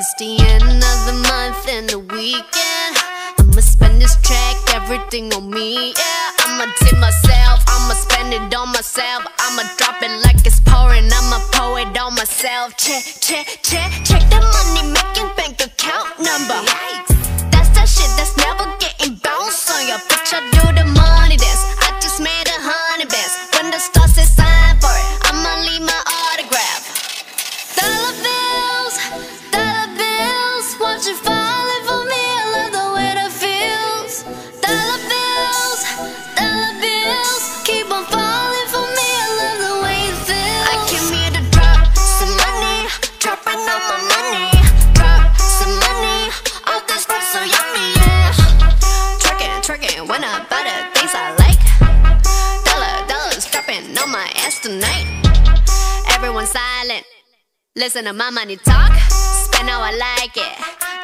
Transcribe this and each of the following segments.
It's the end of the month and the weekend. I'ma spend this track, everything on me. Yeah, I'ma tip myself, I'ma spend it on myself. I'ma drop it like it's pouring, I'ma pour it on myself. Check, check, check, check the money making bank account number. That's that shit that's never getting bounced on your bitch. Silent. Listen to my money talk, spend how I like it.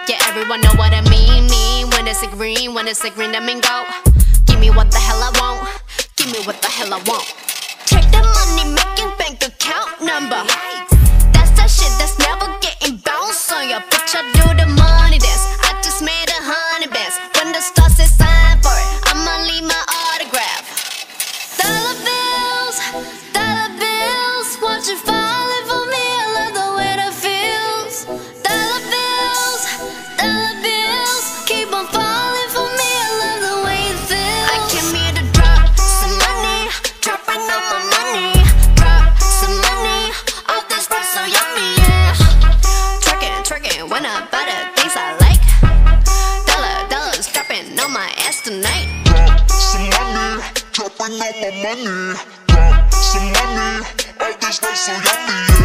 Yeah, everyone know what I mean. Mean when it's a green, when it's a green, I mean go. Give me what the hell I want. Give me what the hell I want. Check the money making bank account number. When I buy the things I like. Dollar, dollars dropping on my ass tonight. Drop some money, dropping all my money. Drop some money, all this stuff so yummy,